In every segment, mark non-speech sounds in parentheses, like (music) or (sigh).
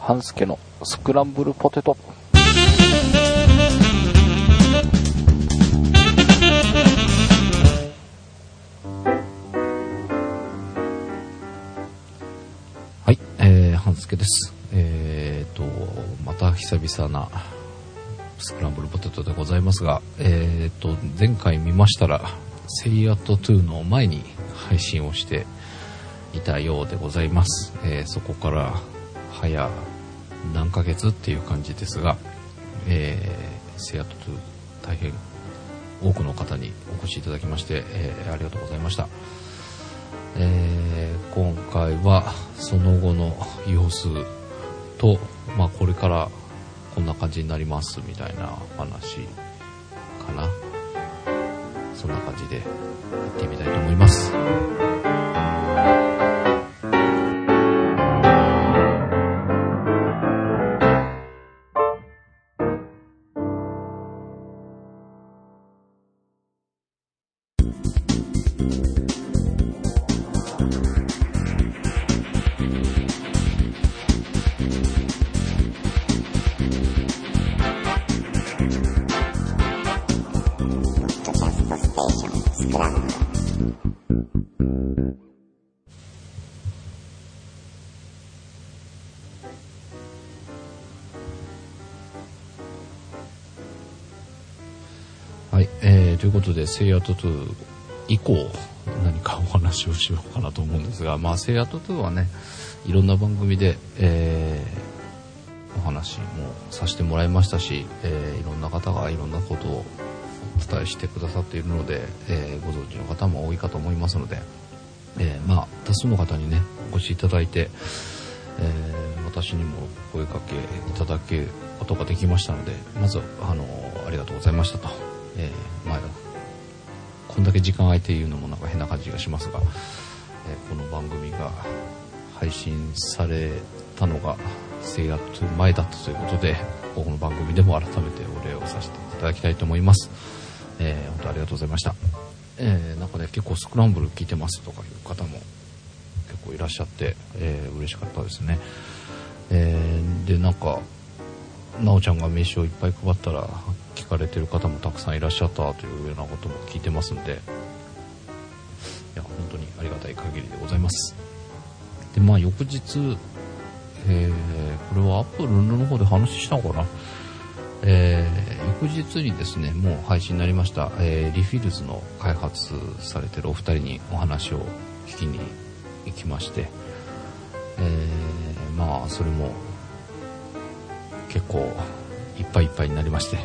半助のスクランブルポテト。はい、えー、半助です。えーと、また久々なスクランブルポテトでございますが、えーと、前回見ましたら、セイアット2の前に配信をしていたようでございます。えーそこから早何ヶ月っていう感じですが、えー、セアト2大変多くの方にお越しいただきまして、えーありがとうございました。えー今回はその後の様子と、まあ、これからこんな感じになりますみたいな話かなそんな感じでやってみたいと思いますはい、えー、ということで、セイアート2以降、何かお話をしようかなと思うんですが、まあ、セイアート2はね、いろんな番組で、えーお話もさせてもらいましたし、えーいろんな方がいろんなことを伝えしてくださっているので、えーご存知の方も多いかと思いますので、えーまあ、多数の方にね、お越しいただいて、えー私にも声かけいただけることができましたので、まず、あの、ありがとうございましたと。えーまあ、こんだけ時間空いて言うのもなんか変な感じがしますが、えこの番組が配信されたのが、セイヤット前だったということで、この番組でも改めてお礼をさせていただきたいと思います。えー本当ありがとうございました。えーなんかね、結構スクランブル聞いてますとかいう方も結構いらっしゃって、えー嬉しかったですね。えーで、なんか、なおちゃんが名刺をいっぱい配ったら聞かれてる方もたくさんいらっしゃったというようなことも聞いてますんで、いや、本当にありがたい限りでございます。で、まあ、翌日、えーこれはアップルの方で話したのかなえー翌日にですね、もう配信になりました、えーリフィルズの開発されてるお二人にお話を聞きに行きまして、えーまあ、それも結構いっぱいいっぱいになりまして、え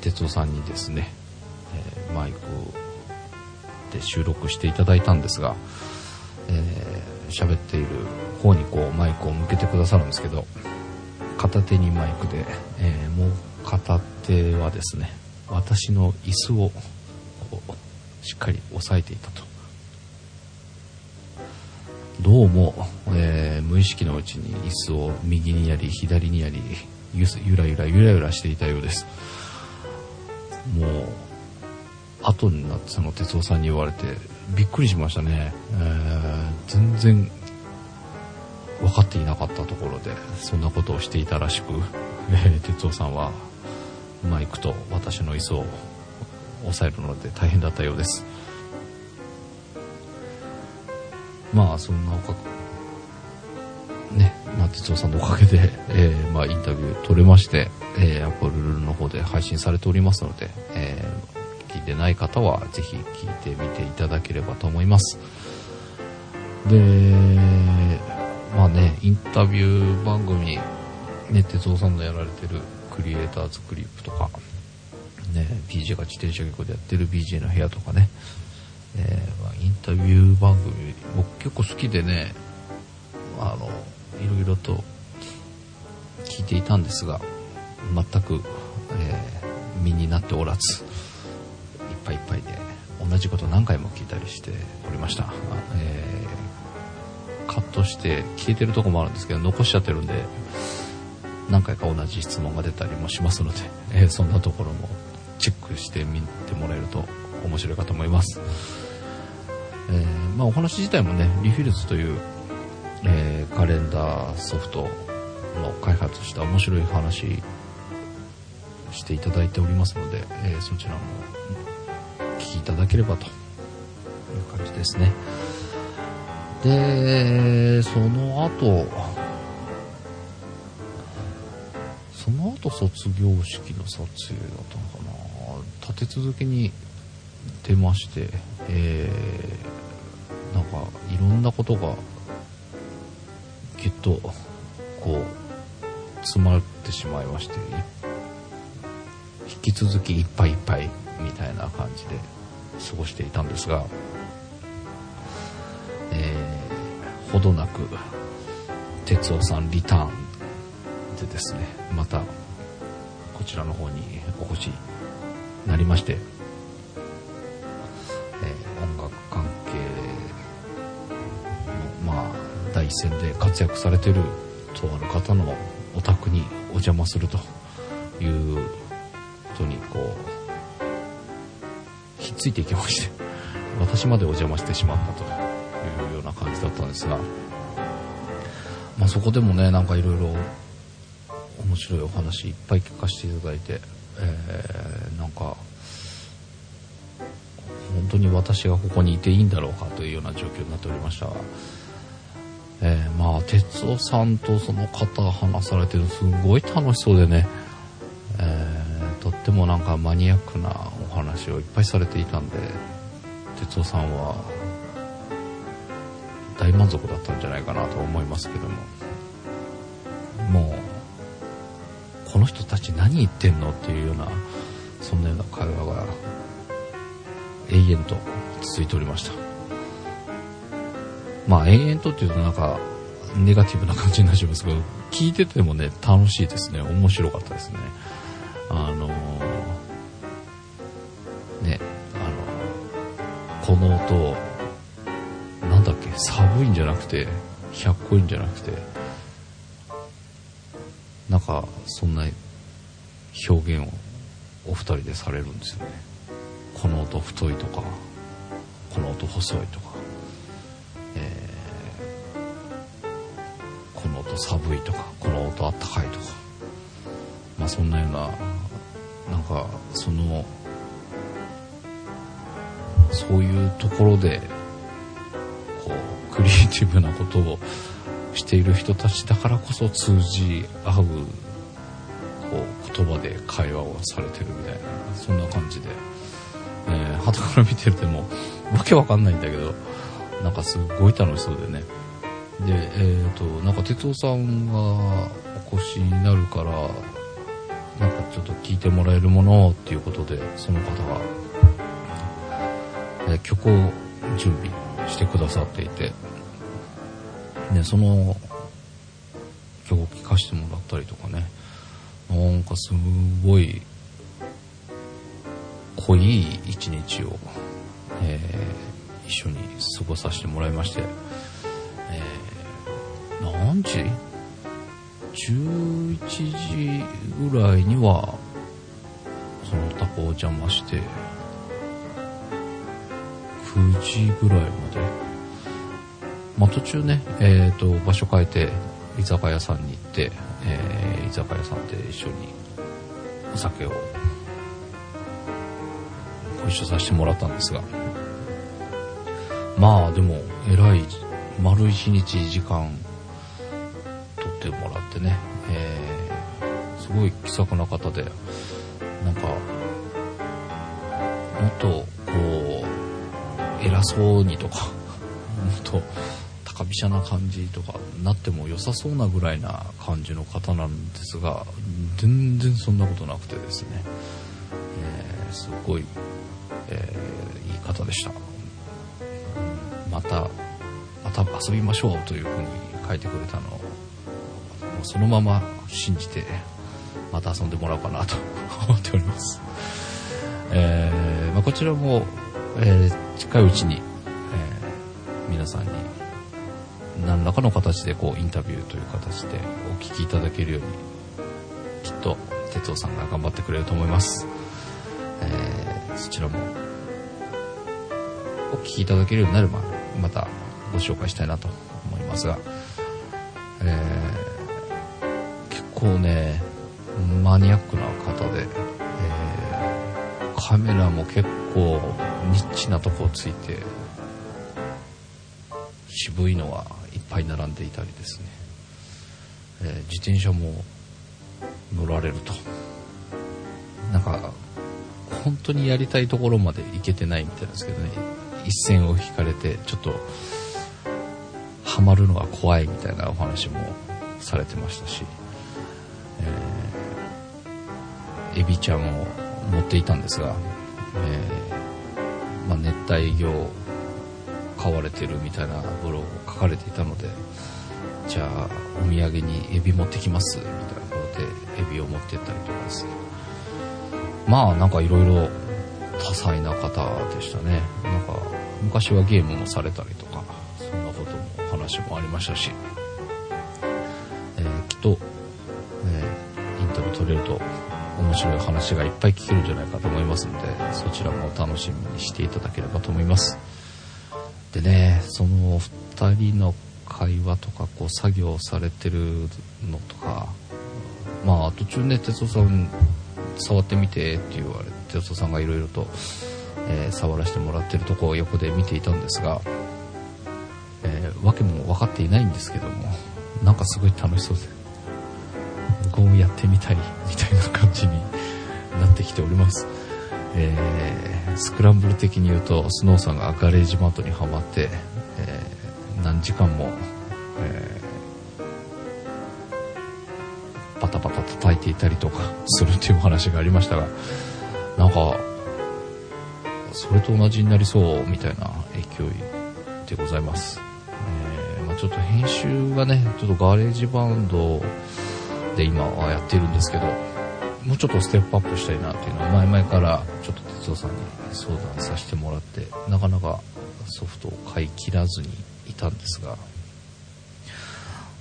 ー、哲夫さんにですね、えマイクで収録していただいたんですが、えー喋っている方にこうマイクを向けてくださるんですけど、片手にマイクで、えーもう片手はですね、私の椅子をしっかり押さえていたと。どうも、えー無意識のうちに椅子を右にやり左にやりゆゆらゆらゆらゆらしていたようですもう後になってその哲夫さんに言われてびっくりしましたね、えー全然分かっていなかったところでそんなことをしていたらしく、えー哲夫さんはマイクと私の椅子を押さえるので大変だったようですまあそんなおかね、まあ、哲夫さんのおかげで、えーまあ、インタビュー取れまして、えー、アポルルの方で配信されておりますので、えー聞いてない方はぜひ聞いてみていただければと思います。で、まあね、インタビュー番組、ね、哲夫さんのやられてるクリエイターズクリップとか、ね、PJ が自転車局でやってる BJ の部屋とかね、えーまあインタビュー番組、僕結構好きでね、あの、いろいろと聞いていたんですが、全く、えー身になっておらず、いっぱいいっぱいで、同じこと何回も聞いたりしておりました。えーカットして消えてるとこもあるんですけど、残しちゃってるんで、何回か同じ質問が出たりもしますので、(laughs) えーそんなところもチェックしてみてもらえると面白いかと思います。えーまあお話自体もね、リフィルズという、えーカレンダーソフトの開発した面白い話していただいておりますので、え、そちらも聞きいただければという感じですね。で、その後、その後卒業式の撮影だったのかな。立て続けに出まして、えー、なんかいろんなことがぎゅっとこう詰まってしまいまして引き続きいっぱいいっぱいみたいな感じで過ごしていたんですが、どなく哲夫さんリターンでですねまたこちらの方にお越しになりまして、え、音楽関係のまあ第一線で活躍されてるとある方のお宅にお邪魔するということにこうひっついていきまして私までお邪魔してしまったと。いうような感じだったんですが、まあ、そこでもねなんかいろいろ面白いお話いっぱい聞かせていただいて、えー、なんか本当に私がここにいていいんだろうかというような状況になっておりました。が、えー、まあ哲夫さんとその方が話されてるのすごい楽しそうでね、えー、とってもなんかマニアックなお話をいっぱいされていたんで哲夫さんは大満足だったんじゃないかなと思いますけども。もうこの人たち何言ってんのっていうようなそんなような会話が永遠と続いておりました。まあ永遠とっていうとなんかネガティブな感じになっちゃいますけど聞いててもね楽しいですね。面白かったですね。あのねあのこの音寒いんじゃなくて100個いんじゃなくてなんかそんな表現をお二人でされるんですよね。この音太いとかこの音細いとか、えー、この音寒いとかこの音あったかいとか。まあそんなようななんかそのそういうところでクリエイティブなことをしている人たちだからこそ通じ合うこう言葉で会話をされてるみたいなそんな感じで、えー、旗から見てるでもわけわかんないんだけどなんかすごい楽しそうでね。でえっ、ー、となんか哲夫さんがお越しになるからなんかちょっと聞いてもらえるものっていうことでその方が、えー、曲を準備してくださっていてね、その曲を聴かせてもらったりとかね、なんかすごい濃い一日を、えー、一緒に過ごさせてもらいまして、えー、何時 ?11 時ぐらいには、そのタコを邪魔して、9時ぐらいまで。まあ、途中ね、えーと、場所変えて居酒屋さんに行って、えー、居酒屋さんで一緒にお酒をご一緒させてもらったんですが。まあでもえらい丸一日時間とってもらってね、えー、すごい気さくな方でなんかもっとこう偉そうにとかもっ (laughs) と高飛車な感じとかなっても良さそうなぐらいな感じの方なんですが全然そんなことなくてですね、えー、すごい、えー、いい方でした、またまた遊びましょうというふうに書いてくれたのをそのまま信じてまた遊んでもらおうかなと (laughs) 思っております、えー、まあ、こちらも、え近いうちに、え皆さんに何らかの形でこうインタビューという形でお聞きいただけるようにきっと哲夫さんが頑張ってくれると思います、えー、そちらもお聞きいただけるようになればまたご紹介したいなと思いますが、え、結構ね、マニアックな方で、えー、カメラも結構こうニッチなとこをついて、渋いのがいっぱい並んでいたりですね、えー、自転車も乗られると。なんか、本当にやりたいところまで行けてないみたいなんですけどね、一線を引かれて、ちょっと、ハマるのが怖いみたいなお話もされてましたし、えー、エビちゃんを持っていたんですが、え、まあ、熱帯魚を飼われてるみたいなブログを書かれていたので、じゃあお土産にエビ持ってきますみたいなことでエビを持ってったりとかですね。まあなんかいろいろ多彩な方でしたね。なんか昔はゲームもされたりとか、そんなこともお話もありましたし、えー、きっと、えー、インタビュー取れると面白い話がいっぱい聞けるんじゃないかと思いますので、そちらも楽しみにしていただければと思います。でね、その2人の会話とか、こう作業されてるのとか、まあ途中ね、哲夫さん触ってみてって言われて、哲夫さんがいろいろと、えー、触らせてもらってるとこを横で見ていたんですが、えー、訳も分かっていないんですけども、なんかすごい楽しそうで、こうやってみたいみたいな感じになってきております。えー、スクランブル的に言うと、スノーさんがガレージマートにはまって、えー、何時間も、えー、パタパタ叩いていたりとかするっていうお話がありましたが、なんか、それと同じになりそうみたいな勢いでございます。えー、まあ、ちょっと編集がね、ちょっと GarageBand で今はやってるんですけど、もうちょっとステップアップしたいなっていうのは前々からちょっと哲夫さんに相談させてもらってなかなかソフトを買い切らずにいたんですが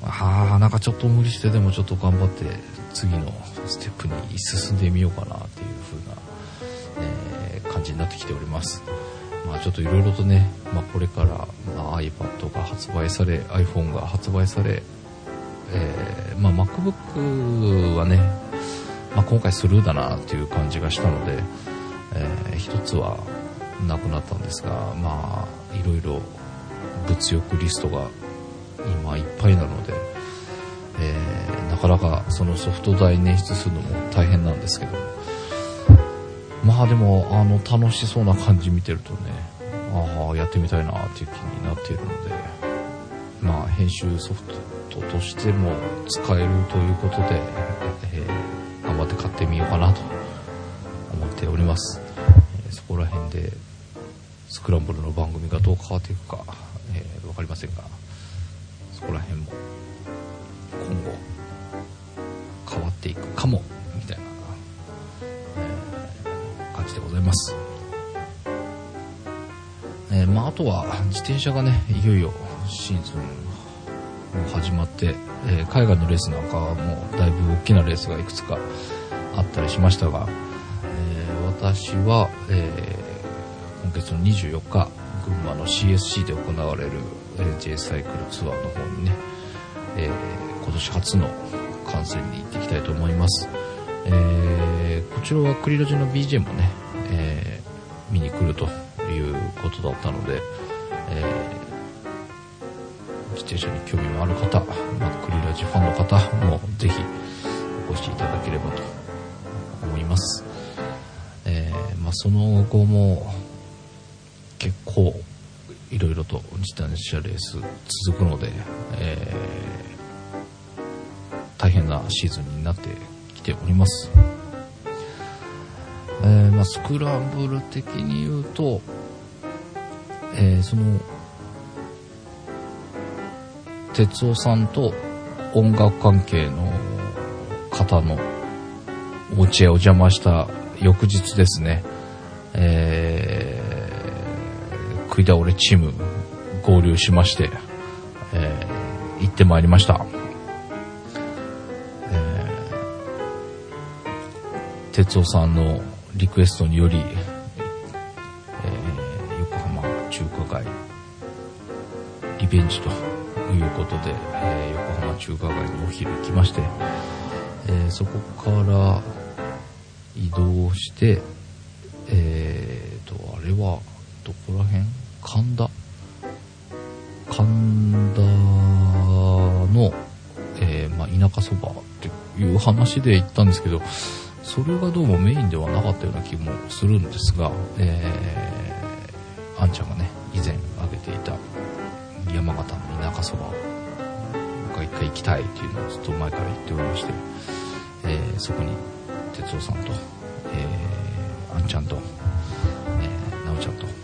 ああなんかちょっと無理してでもちょっと頑張って次のステップに進んでみようかなっていう風な、え、感じになってきております。まあちょっといろいろとね、まあ、これから、まあ、iPad が発売され iPhone が発売され、えー、まあ、MacBook はねまあ、今回スルーだなっていう感じがしたので、えー、一つはなくなったんですが、まあ、いろいろ物欲リストが今いっぱいなので、えー、なかなかそのソフト代捻出するのも大変なんですけど、まあでも、あの、楽しそうな感じ見てるとね、ああ、やってみたいなっていう気になっているので、まあ、編集ソフトとしても使えるということで、えー頑張って買ってみようかなと思っております、えー、そこら辺でスクランブルの番組がどう変わっていくか、えー、分かりませんがそこら辺も今後変わっていくかもみたいな、えー、感じでございます。えー、まあ、あとは自転車がねいよいよシーズンも始まって、えー、海外のレースなんかはもうだいぶ大きなレースがいくつかあったりしましたが、えー、私は、えー、今月の24日、群馬の CSC で行われる、え、J サイクルツアーの方にね、え、今年初の観戦に行っていきたいと思います。え、こちらはクリロジの BJ もね、え、見に来るということだったので、えー自転車に興味のある方、まあ、クリラジファンの方もぜひお越しいただければと思います。えー、まあ、その後も結構いろいろと自転車レース続くので、えー、大変なシーズンになってきております。えー、まあ、スクランブル的に言うと、えー、その哲夫さんと音楽関係の方のお家へお邪魔した翌日ですね、えー、食い倒れチーム合流しまして、えー、行ってまいりました。えー、哲夫さんのリクエストにより、えー、横浜中華街リベンジということで、えー、横浜中華街にお昼行きまして、えーそこから移動して、えーと、あれは、どこら辺？神田？神田の、えーまあ、田舎そばっていう話で行ったんですけど、それがどうもメインではなかったような気もするんですが、えー、あんちゃんがね、以前挙げていた山形のそばが一回行きたいっていうのをずっと前から言っておりまして、えーそこに哲夫さんと、えー、あんちゃんと、えー、なおちゃんと行っ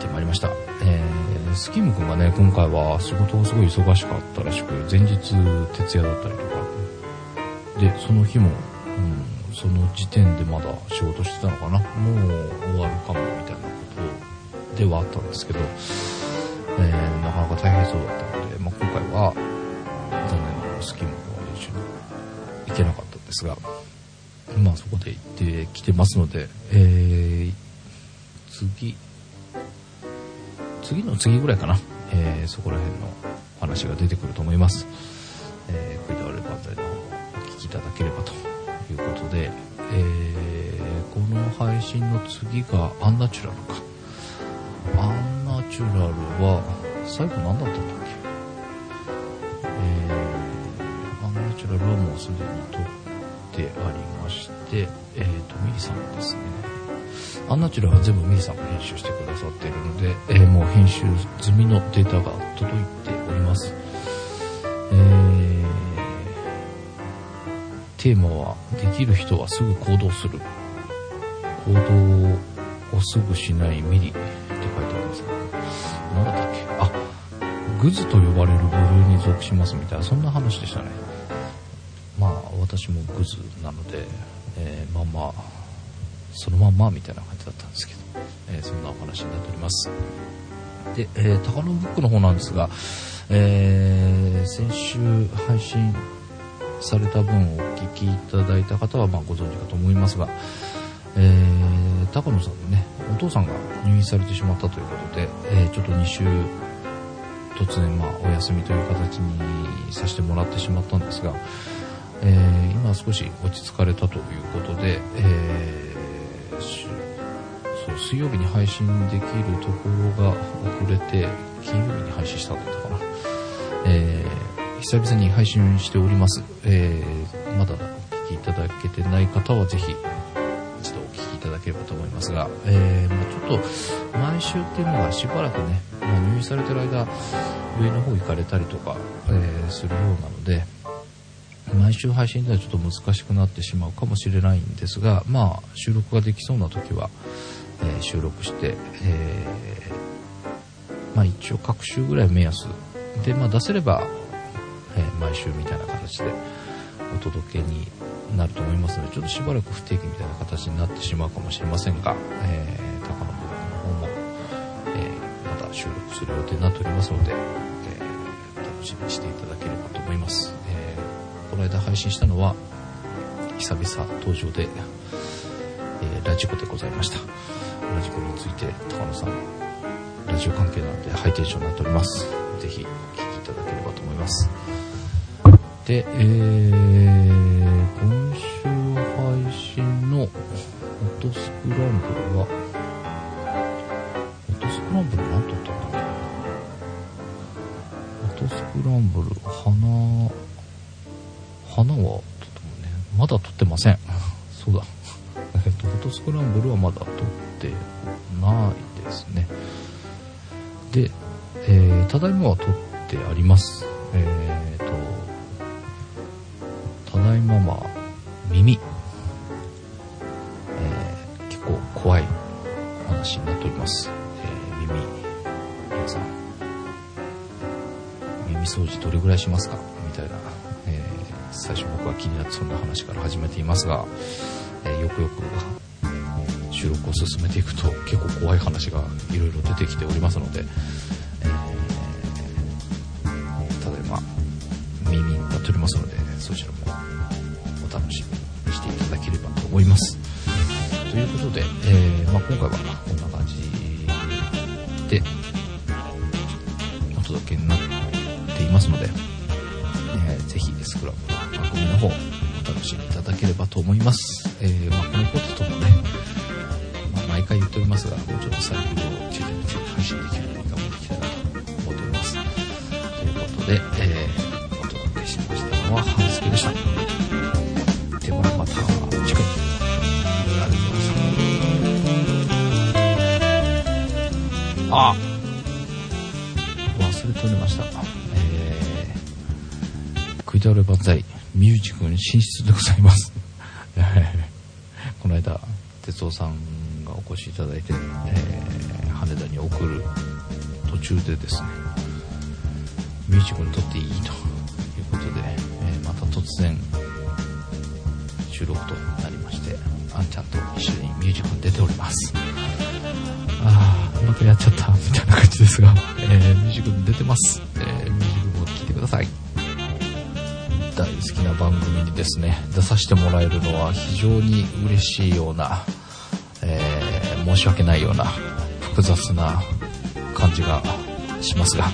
てまいりました。えー、スキム君がね、今回は仕事がすごい忙しかったらしく、前日徹夜だったりとか、で、その日も、うん、その時点でまだ仕事してたのかな？もう終わるかもみたいなことではあったんですけど、えー、なかなか大変そうだったので、まあ、今回は、残念ながらスキム君は練習に行けなかったんですが、まあそこで行ってきてますので、えー、次、次の次ぐらいかな、えーそこら辺の話が出てくると思います。えー、クイダーレバンザイの方もお聞きいただければということで、えーこの配信の次がアンナチュラルか。アンナチュラルは、最後何だったんだっけ？えー、アンナチュラルはもうすでに撮ってありまして、えーと、ミリさんですね。アンナチュラルは全部ミリさんが編集してくださっているので、えーもう編集済みのデータが届いております。えー、テーマは、できる人はすぐ行動する。行動をすぐしないミリって書いてあるんですけど、何だったっけ？あ、グズと呼ばれる部類に属しますみたいな、そんな話でしたね。まあ、私もグズなので、えーまあまあ、そのまんまみたいな感じだったんですけど、えーそんなお話になっております。で、えー、高野ブックの方なんですが、えー先週配信された分をお聞きいただいた方はまあご存知かと思いますが、えー高野さんのね、お父さんが入院されてしまったということで、えーちょっと2週突然まあお休みという形にさせてもらってしまったんですが、えー今少し落ち着かれたということで、えーそう水曜日に配信できるところが遅れて金曜日に配信したんだったかな、えー久々に配信しております、えまだお聞きいただけてない方はぜひければと思いますが、えーまあちょっと毎週っていうのがしばらくね、まあ入院されてる間上の方行かれたりとか、えーするようなので毎週配信ではちょっと難しくなってしまうかもしれないんですが、まあ、収録ができそうな時は、えー収録して、えーまあ、一応各週ぐらい目安で、まあ、出せれば、えー毎週みたいな形でお届けになると思いますのでちょっとしばらく不定期みたいな形になってしまうかもしれませんが、えー、高野部の方も、えーまた収録する予定になっておりますので、えー楽しみにしていただければと思います。えーこの間配信したのは、久々登場で、えーラジコでございました。ラジコについて、高野さん、ラジオ関係なのでハイテンションになっております。ぜひお聞きいただければと思います。で、えー、トスクランブルは、フォトスクランブル何撮ったんだっけフォトスクランブル、花、花は撮ったもんね。まだ撮ってません。(laughs) そうだ。(laughs) えっと、フォトスクランブルはまだ撮ってないですね。で、えー、ただいまは撮ってあります。えーと、ただいまま、耳。掃除どれぐらいしますか？みたいな、えー最初僕は気になってそんな話から始めていますが、えーよくよく収録を進めていくと結構怖い話がいろいろ出てきておりますので、えーただいま耳になっておりますのでそちらもお楽しみにしていただければと思います。ということで、えーまあ、今回はこんな感じでければと思います。えーまあ、このポテトもね、まあ、毎回言っておりますが、もうちょっとサイクルを中々に配信できるように頑張っていきたいなと思っております。ということで、えーお届けしましたのは、ハンスケでした。ではまた次回。ありがとうございました。あ忘れておりました。えー、食い倒れ万歳、ミュージックに進出でございます。この間、哲夫さんがお越しいただいて、えー羽田に送る途中でですね、ミュージックに撮っていいということで、えーまた突然、収録となりまして、あんちゃんと一緒にミュージックに出ております。ああ、またやっちゃった、みたいな感じですが、えーミュージックに出てます。えーミュージックも聴いてください。大好きな番組にですね、出させてもらえるのは非常に嬉しいような、申し訳ないような、複雑な感じがしますが、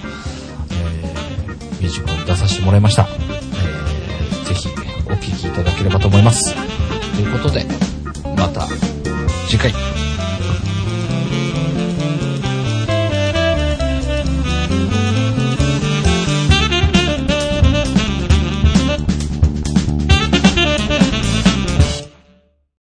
えーミュージックに出させてもらいました。えーぜひお聴きいただければと思います。ということで、また次回。